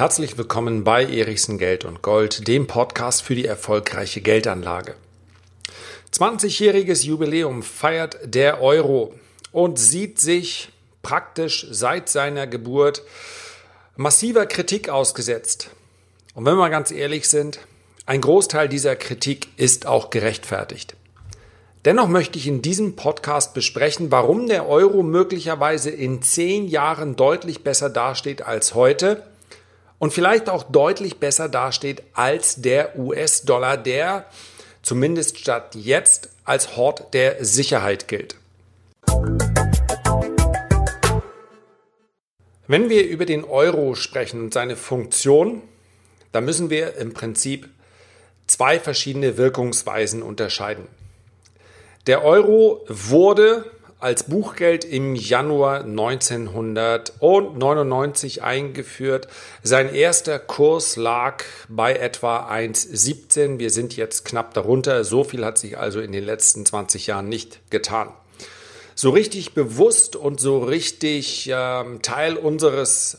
Herzlich willkommen bei Erichsen Geld und Gold, dem Podcast für die erfolgreiche Geldanlage. 20-jähriges Jubiläum feiert der Euro und sieht sich praktisch seit seiner Geburt massiver Kritik ausgesetzt. Und wenn wir ganz ehrlich sind, ein Großteil dieser Kritik ist auch gerechtfertigt. Dennoch möchte ich in diesem Podcast besprechen, warum der Euro möglicherweise in zehn Jahren deutlich besser dasteht als heute und vielleicht auch deutlich besser dasteht als der US-Dollar, der zumindest statt jetzt als Hort der Sicherheit gilt. Wenn wir über den Euro sprechen und seine Funktion, dann müssen wir im Prinzip zwei verschiedene Wirkungsweisen unterscheiden. Der Euro wurde als Buchgeld im Januar 1999 eingeführt. Sein erster Kurs lag bei etwa 1,17. Wir sind jetzt knapp darunter. So viel hat sich also in den letzten 20 Jahren nicht getan. So richtig bewusst und so richtig ähm, Teil unseres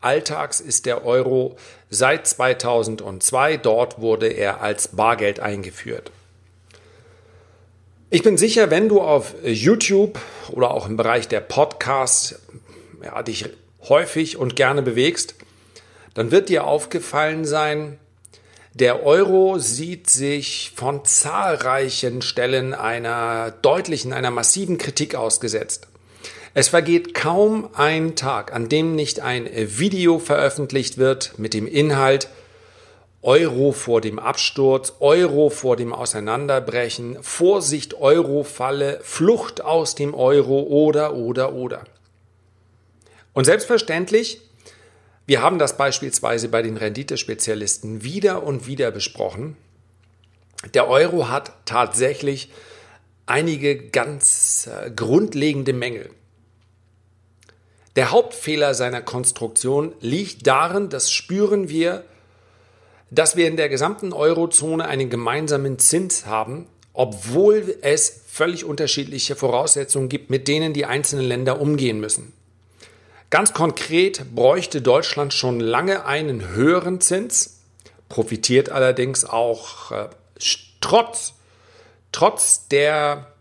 Alltags ist der Euro seit 2002. Dort wurde er als Bargeld eingeführt. Ich bin sicher, wenn du auf YouTube oder auch im Bereich der Podcasts ja, dich häufig und gerne bewegst, dann wird dir aufgefallen sein, der Euro sieht sich von zahlreichen Stellen einer deutlichen, einer massiven Kritik ausgesetzt. Es vergeht kaum ein Tag, an dem nicht ein Video veröffentlicht wird mit dem Inhalt, Euro vor dem Absturz, Euro vor dem Auseinanderbrechen, Vorsicht Euro-Falle, Flucht aus dem Euro oder, oder, oder. Und selbstverständlich, wir haben das beispielsweise bei den Renditespezialisten wieder und wieder besprochen. Der Euro hat tatsächlich einige ganz äh, grundlegende Mängel. Der Hauptfehler seiner Konstruktion liegt darin, das spüren wir dass wir in der gesamten Eurozone einen gemeinsamen Zins haben, obwohl es völlig unterschiedliche Voraussetzungen gibt, mit denen die einzelnen Länder umgehen müssen. Ganz konkret bräuchte Deutschland schon lange einen höheren Zins, profitiert allerdings auch äh, trotz, trotz der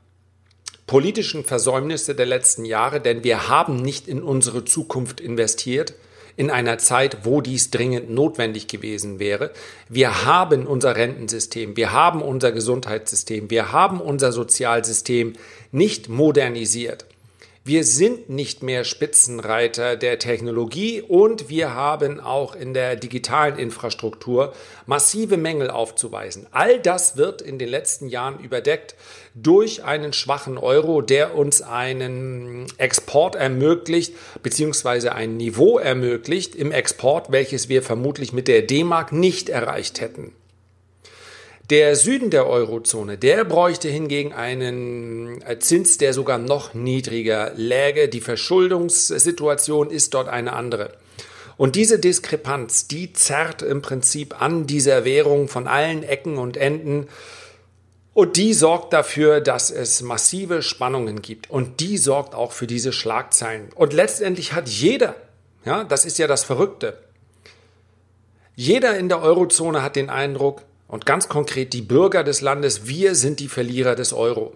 politischen Versäumnisse der letzten Jahre, denn wir haben nicht in unsere Zukunft investiert in einer Zeit, wo dies dringend notwendig gewesen wäre. Wir haben unser Rentensystem, wir haben unser Gesundheitssystem, wir haben unser Sozialsystem nicht modernisiert. Wir sind nicht mehr Spitzenreiter der Technologie und wir haben auch in der digitalen Infrastruktur massive Mängel aufzuweisen. All das wird in den letzten Jahren überdeckt durch einen schwachen Euro, der uns einen Export ermöglicht, beziehungsweise ein Niveau ermöglicht im Export, welches wir vermutlich mit der D-Mark nicht erreicht hätten. Der Süden der Eurozone, der bräuchte hingegen einen äh, Zins, der sogar noch niedriger läge. Die Verschuldungssituation ist dort eine andere. Und diese Diskrepanz, die zerrt im Prinzip an dieser Währung von allen Ecken und Enden. Und die sorgt dafür, dass es massive Spannungen gibt. Und die sorgt auch für diese Schlagzeilen. Und letztendlich hat jeder, ja, das ist ja das Verrückte, jeder in der Eurozone hat den Eindruck, und ganz konkret die Bürger des Landes, wir sind die Verlierer des Euro.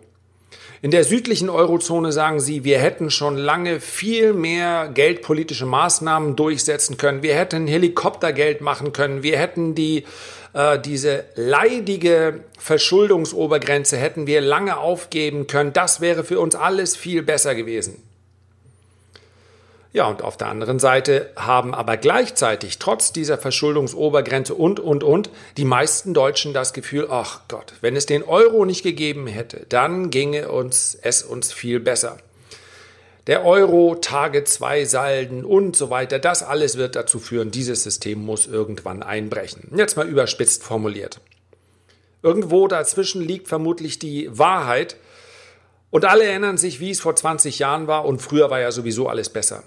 In der südlichen Eurozone sagen sie, wir hätten schon lange viel mehr geldpolitische Maßnahmen durchsetzen können. Wir hätten Helikoptergeld machen können. Wir hätten die, äh, diese leidige Verschuldungsobergrenze hätten wir lange aufgeben können. Das wäre für uns alles viel besser gewesen. Ja, und auf der anderen Seite haben aber gleichzeitig trotz dieser Verschuldungsobergrenze und, und, und die meisten Deutschen das Gefühl, ach Gott, wenn es den Euro nicht gegeben hätte, dann ginge uns es uns viel besser. Der Euro, Tage 2 Salden und so weiter, das alles wird dazu führen, dieses System muss irgendwann einbrechen. Jetzt mal überspitzt formuliert. Irgendwo dazwischen liegt vermutlich die Wahrheit, und alle erinnern sich, wie es vor 20 Jahren war und früher war ja sowieso alles besser.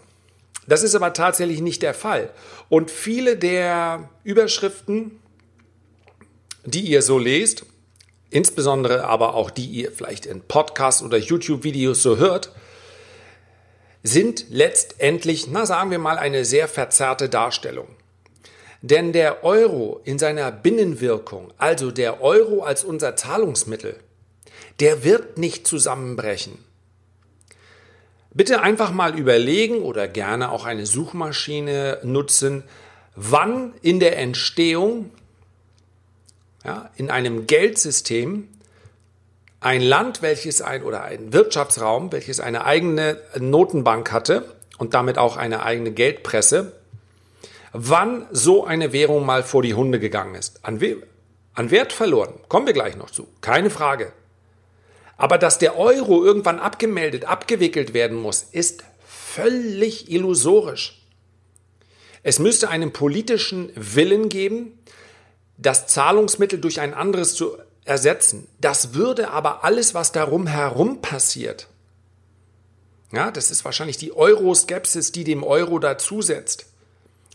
Das ist aber tatsächlich nicht der Fall. Und viele der Überschriften, die ihr so lest, insbesondere aber auch die ihr vielleicht in Podcasts oder YouTube-Videos so hört, sind letztendlich, na sagen wir mal, eine sehr verzerrte Darstellung. Denn der Euro in seiner Binnenwirkung, also der Euro als unser Zahlungsmittel, der wird nicht zusammenbrechen. Bitte einfach mal überlegen oder gerne auch eine Suchmaschine nutzen, wann in der Entstehung ja, in einem Geldsystem ein Land, welches ein oder ein Wirtschaftsraum, welches eine eigene Notenbank hatte und damit auch eine eigene Geldpresse, wann so eine Währung mal vor die Hunde gegangen ist. An, an Wert verloren, kommen wir gleich noch zu, keine Frage. Aber dass der Euro irgendwann abgemeldet, abgewickelt werden muss, ist völlig illusorisch. Es müsste einen politischen Willen geben, das Zahlungsmittel durch ein anderes zu ersetzen. Das würde aber alles, was darum herum passiert, ja, das ist wahrscheinlich die Euroskepsis, die dem Euro dazusetzt.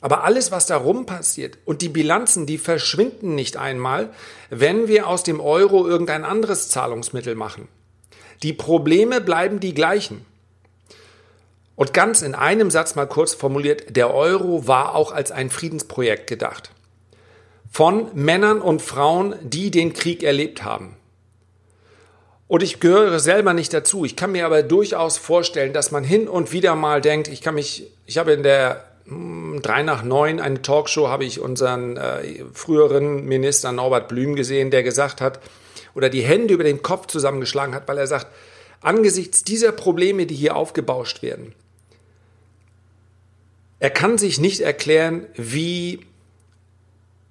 Aber alles, was darum passiert und die Bilanzen, die verschwinden nicht einmal, wenn wir aus dem Euro irgendein anderes Zahlungsmittel machen. Die Probleme bleiben die gleichen. Und ganz in einem Satz mal kurz formuliert, der Euro war auch als ein Friedensprojekt gedacht von Männern und Frauen, die den Krieg erlebt haben. Und ich gehöre selber nicht dazu. Ich kann mir aber durchaus vorstellen, dass man hin und wieder mal denkt, ich kann mich, ich habe in der 3 hm, nach 9, eine Talkshow, habe ich unseren äh, früheren Minister Norbert Blüm gesehen, der gesagt hat, oder die Hände über den Kopf zusammengeschlagen hat, weil er sagt, angesichts dieser Probleme, die hier aufgebauscht werden, er kann sich nicht erklären, wie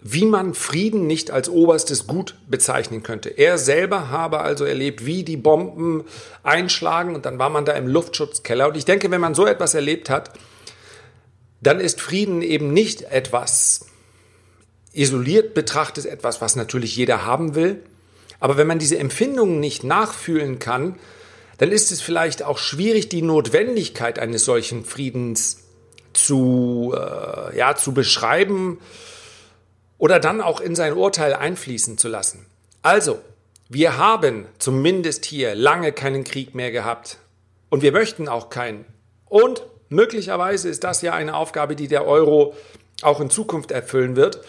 wie man Frieden nicht als oberstes Gut bezeichnen könnte. Er selber habe also erlebt, wie die Bomben einschlagen und dann war man da im Luftschutzkeller. Und ich denke, wenn man so etwas erlebt hat, dann ist Frieden eben nicht etwas isoliert betrachtet, etwas, was natürlich jeder haben will. Aber wenn man diese Empfindungen nicht nachfühlen kann, dann ist es vielleicht auch schwierig, die Notwendigkeit eines solchen Friedens zu, äh, ja, zu beschreiben oder dann auch in sein Urteil einfließen zu lassen. Also, wir haben zumindest hier lange keinen Krieg mehr gehabt und wir möchten auch keinen. Und möglicherweise ist das ja eine Aufgabe, die der Euro auch in Zukunft erfüllen wird.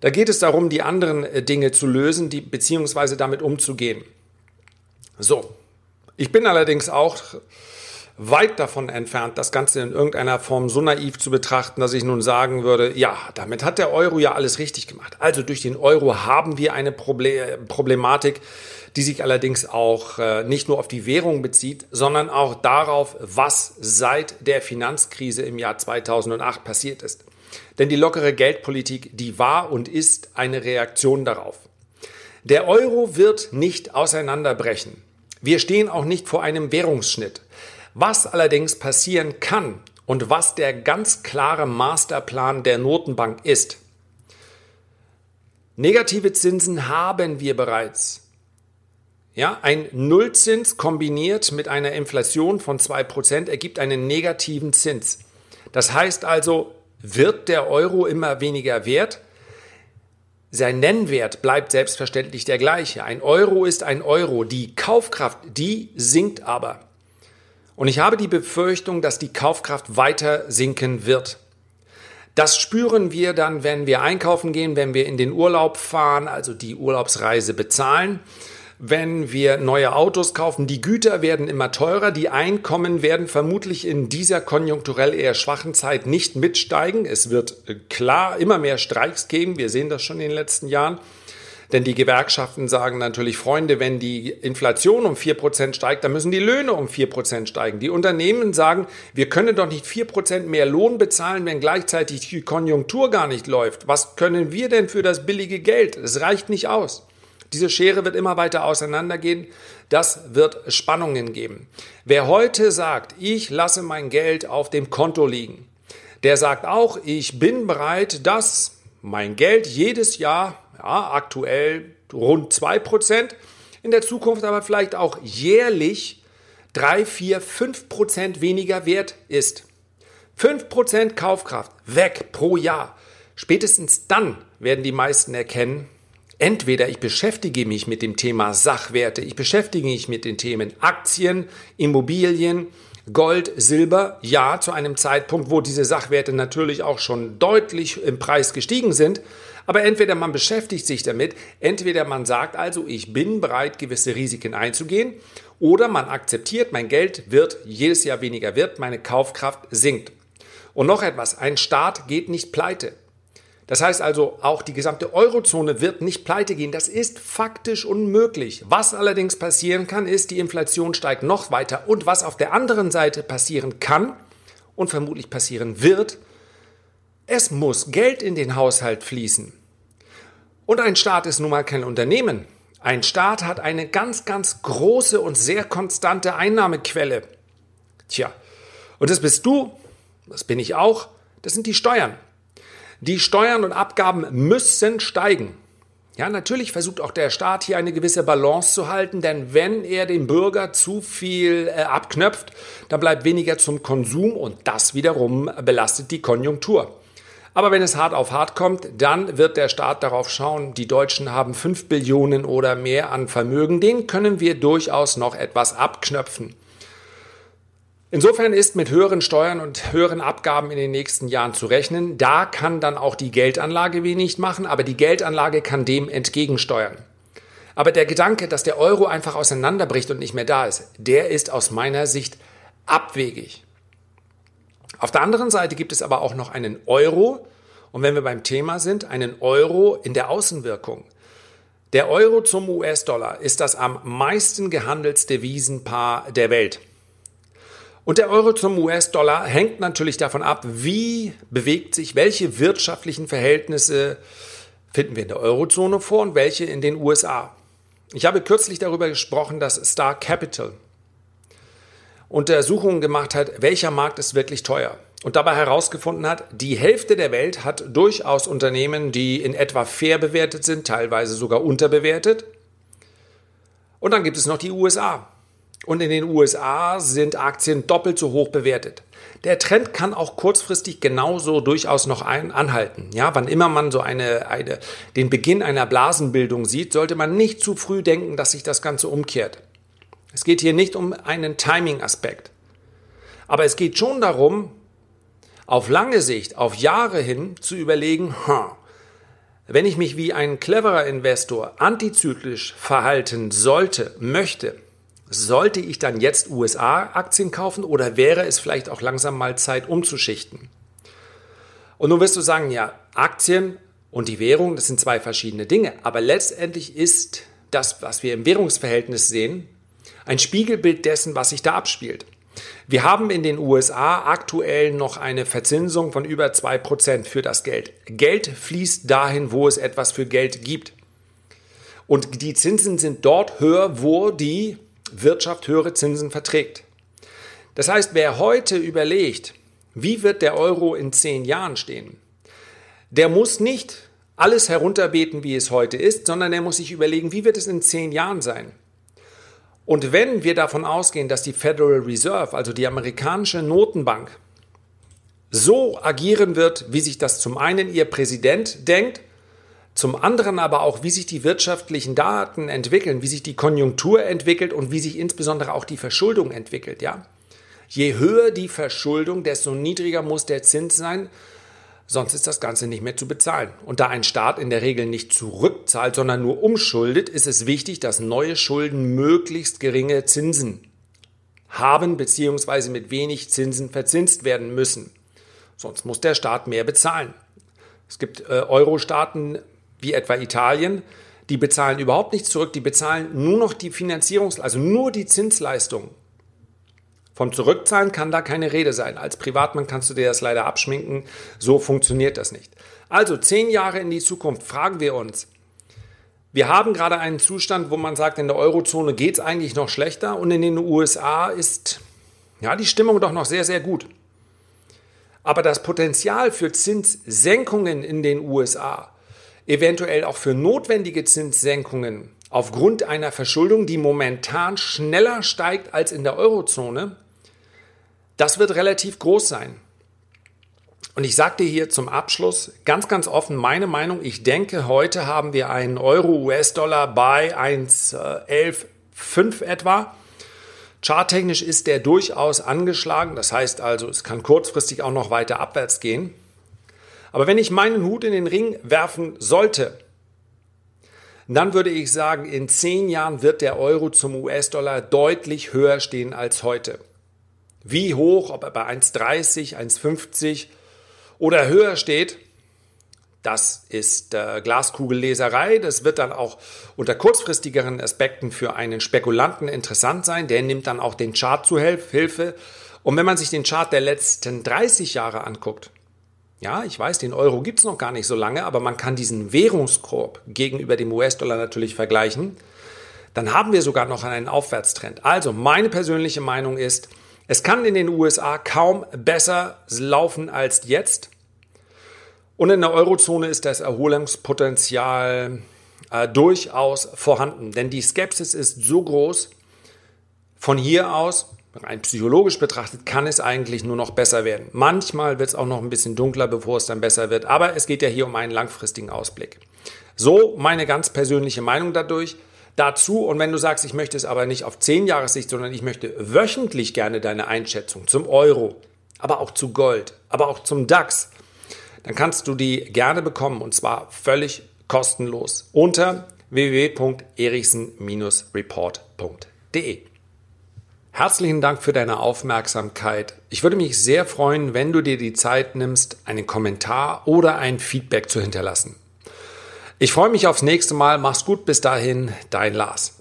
Da geht es darum, die anderen äh, Dinge zu lösen, die, beziehungsweise damit umzugehen. So, ich bin allerdings auch weit davon entfernt, das Ganze in irgendeiner Form so naiv zu betrachten, dass ich nun sagen würde, ja, damit hat der Euro ja alles richtig gemacht. Also durch den Euro haben wir eine Problematik, die sich allerdings auch äh, nicht nur auf die Währung bezieht, sondern auch darauf, was seit der Finanzkrise im Jahr 2008 passiert ist. Denn die lockere Geldpolitik, die war und ist eine Reaktion darauf. Der Euro wird nicht auseinanderbrechen. Wir stehen auch nicht vor einem Währungsschnitt. Was allerdings passieren kann und was der ganz klare Masterplan der Notenbank ist, negative Zinsen haben wir bereits. Ja, ein Nullzins kombiniert mit einer Inflation von 2% ergibt einen negativen Zins. Das heißt also, wird der Euro immer weniger wert? Sein Nennwert bleibt selbstverständlich der gleiche. Ein Euro ist ein Euro. Die Kaufkraft, die sinkt aber. Und ich habe die Befürchtung, dass die Kaufkraft weiter sinken wird. Das spüren wir dann, wenn wir einkaufen gehen, wenn wir in den Urlaub fahren, also die Urlaubsreise bezahlen, wenn wir neue Autos kaufen. Die Güter werden immer teurer, die Einkommen werden vermutlich in dieser konjunkturell eher schwachen Zeit nicht mitsteigen. Es wird äh, klar immer mehr Streiks geben, wir sehen das schon in den letzten Jahren. Denn die Gewerkschaften sagen natürlich, Freunde, wenn die Inflation um 4% steigt, dann müssen die Löhne um 4% steigen. Die Unternehmen sagen, wir können doch nicht 4% mehr Lohn bezahlen, wenn gleichzeitig die Konjunktur gar nicht läuft. Was können wir denn für das billige Geld? Es reicht nicht aus. Diese Schere wird immer weiter auseinandergehen. Das wird Spannungen geben. Wer heute sagt, ich lasse mein Geld auf dem Konto liegen, der sagt auch, ich bin bereit, dass mein Geld jedes Jahr ja, aktuell rund 2%, in der Zukunft aber vielleicht auch jährlich 3, 4, 5% weniger wert ist. 5% Kaufkraft weg pro Jahr. Spätestens dann werden die meisten erkennen, entweder ich beschäftige mich mit dem Thema Sachwerte, ich beschäftige mich mit den Themen Aktien, Immobilien, Gold, Silber, ja, zu einem Zeitpunkt, wo diese Sachwerte natürlich auch schon deutlich im Preis gestiegen sind. Aber entweder man beschäftigt sich damit, entweder man sagt also, ich bin bereit, gewisse Risiken einzugehen, oder man akzeptiert, mein Geld wird jedes Jahr weniger wert, meine Kaufkraft sinkt. Und noch etwas, ein Staat geht nicht pleite. Das heißt also, auch die gesamte Eurozone wird nicht pleite gehen. Das ist faktisch unmöglich. Was allerdings passieren kann, ist, die Inflation steigt noch weiter. Und was auf der anderen Seite passieren kann und vermutlich passieren wird, es muss Geld in den Haushalt fließen. Und ein Staat ist nun mal kein Unternehmen. Ein Staat hat eine ganz, ganz große und sehr konstante Einnahmequelle. Tja, und das bist du, das bin ich auch, das sind die Steuern. Die Steuern und Abgaben müssen steigen. Ja, natürlich versucht auch der Staat hier eine gewisse Balance zu halten, denn wenn er dem Bürger zu viel äh, abknöpft, dann bleibt weniger zum Konsum und das wiederum belastet die Konjunktur. Aber wenn es hart auf hart kommt, dann wird der Staat darauf schauen, die Deutschen haben 5 Billionen oder mehr an Vermögen, den können wir durchaus noch etwas abknöpfen. Insofern ist mit höheren Steuern und höheren Abgaben in den nächsten Jahren zu rechnen. Da kann dann auch die Geldanlage wenig machen, aber die Geldanlage kann dem entgegensteuern. Aber der Gedanke, dass der Euro einfach auseinanderbricht und nicht mehr da ist, der ist aus meiner Sicht abwegig. Auf der anderen Seite gibt es aber auch noch einen Euro. Und wenn wir beim Thema sind, einen Euro in der Außenwirkung. Der Euro zum US-Dollar ist das am meisten gehandelte Wiesenpaar der Welt. Und der Euro zum US-Dollar hängt natürlich davon ab, wie bewegt sich, welche wirtschaftlichen Verhältnisse finden wir in der Eurozone vor und welche in den USA. Ich habe kürzlich darüber gesprochen, dass Star Capital, Untersuchungen gemacht hat, welcher Markt ist wirklich teuer. Und dabei herausgefunden hat, die Hälfte der Welt hat durchaus Unternehmen, die in etwa fair bewertet sind, teilweise sogar unterbewertet. Und dann gibt es noch die USA. Und in den USA sind Aktien doppelt so hoch bewertet. Der Trend kann auch kurzfristig genauso durchaus noch ein, anhalten. Ja, wann immer man so eine, eine, den Beginn einer Blasenbildung sieht, sollte man nicht zu früh denken, dass sich das Ganze umkehrt. Es geht hier nicht um einen Timing-Aspekt. Aber es geht schon darum, auf lange Sicht, auf Jahre hin zu überlegen, hm, wenn ich mich wie ein cleverer Investor antizyklisch verhalten sollte, möchte, sollte ich dann jetzt USA-Aktien kaufen oder wäre es vielleicht auch langsam mal Zeit umzuschichten? Und nun wirst du sagen, ja, Aktien und die Währung, das sind zwei verschiedene Dinge. Aber letztendlich ist das, was wir im Währungsverhältnis sehen, ein Spiegelbild dessen, was sich da abspielt. Wir haben in den USA aktuell noch eine Verzinsung von über 2% für das Geld. Geld fließt dahin, wo es etwas für Geld gibt. Und die Zinsen sind dort höher, wo die Wirtschaft höhere Zinsen verträgt. Das heißt, wer heute überlegt, wie wird der Euro in zehn Jahren stehen, der muss nicht alles herunterbeten, wie es heute ist, sondern er muss sich überlegen, wie wird es in zehn Jahren sein. Und wenn wir davon ausgehen, dass die Federal Reserve, also die amerikanische Notenbank, so agieren wird, wie sich das zum einen ihr Präsident denkt, zum anderen aber auch, wie sich die wirtschaftlichen Daten entwickeln, wie sich die Konjunktur entwickelt und wie sich insbesondere auch die Verschuldung entwickelt, ja. Je höher die Verschuldung, desto niedriger muss der Zins sein, sonst ist das Ganze nicht mehr zu bezahlen. Und da ein Staat in der Regel nicht zurückzahlt, sondern nur umschuldet, ist es wichtig, dass neue Schulden möglichst geringe Zinsen haben bzw. mit wenig Zinsen verzinst werden müssen. Sonst muss der Staat mehr bezahlen. Es gibt äh, Euro-Staaten wie etwa Italien, die bezahlen überhaupt nichts zurück, die bezahlen nur noch die Finanzierungs-, also nur die Zinsleistung vom Zurückzahlen kann da keine Rede sein. Als Privatmann kannst du dir das leider abschminken. So funktioniert das nicht. Also zehn Jahre in die Zukunft fragen wir uns. Wir haben gerade einen Zustand, wo man sagt, in der Eurozone geht es eigentlich noch schlechter und in den USA ist ja die Stimmung doch noch sehr, sehr gut. Aber das Potenzial für Zinssenkungen in den USA, eventuell auch für notwendige Zinssenkungen aufgrund einer Verschuldung, die momentan schneller steigt als in der Eurozone, das wird relativ groß sein. Und ich sagte hier zum Abschluss ganz, ganz offen meine Meinung. Ich denke, heute haben wir einen Euro-US-Dollar bei 1,11,5 etwa. Charttechnisch ist der durchaus angeschlagen, das heißt also, es kann kurzfristig auch noch weiter abwärts gehen. Aber wenn ich meinen Hut in den Ring werfen sollte, dann würde ich sagen, in zehn Jahren wird der Euro zum US-Dollar deutlich höher stehen als heute. Wie hoch, ob er bei 1,30, 1,50 oder höher steht, das ist äh, Glaskugelleserei. Das wird dann auch unter kurzfristigeren Aspekten für einen Spekulanten interessant sein. Der nimmt dann auch den Chart zu Hilfe. Und wenn man sich den Chart der letzten 30 Jahre anguckt, ja, ich weiß, den Euro gibt es noch gar nicht so lange, aber man kann diesen Währungskorb gegenüber dem US-Dollar natürlich vergleichen. Dann haben wir sogar noch einen Aufwärtstrend. Also meine persönliche Meinung ist, es kann in den USA kaum besser laufen als jetzt. Und in der Eurozone ist das Erholungspotenzial äh, durchaus vorhanden, denn die Skepsis ist so groß. Von hier aus, rein psychologisch betrachtet, kann es eigentlich nur noch besser werden. Manchmal wird es auch noch ein bisschen dunkler, bevor es dann besser wird, aber es geht ja hier um einen langfristigen Ausblick. So meine ganz persönliche Meinung dadurch. Dazu, und wenn du sagst, ich möchte es aber nicht auf 10 Jahressicht, sondern ich möchte wöchentlich gerne deine Einschätzung zum Euro, aber auch zu Gold, aber auch zum DAX, dann kannst du die gerne bekommen und zwar völlig kostenlos unter www.erichsen-report.de. Herzlichen Dank für deine Aufmerksamkeit. Ich würde mich sehr freuen, wenn du dir die Zeit nimmst, einen Kommentar oder ein Feedback zu hinterlassen. Ich freue mich aufs nächste Mal. Mach's gut. Bis dahin, dein Lars.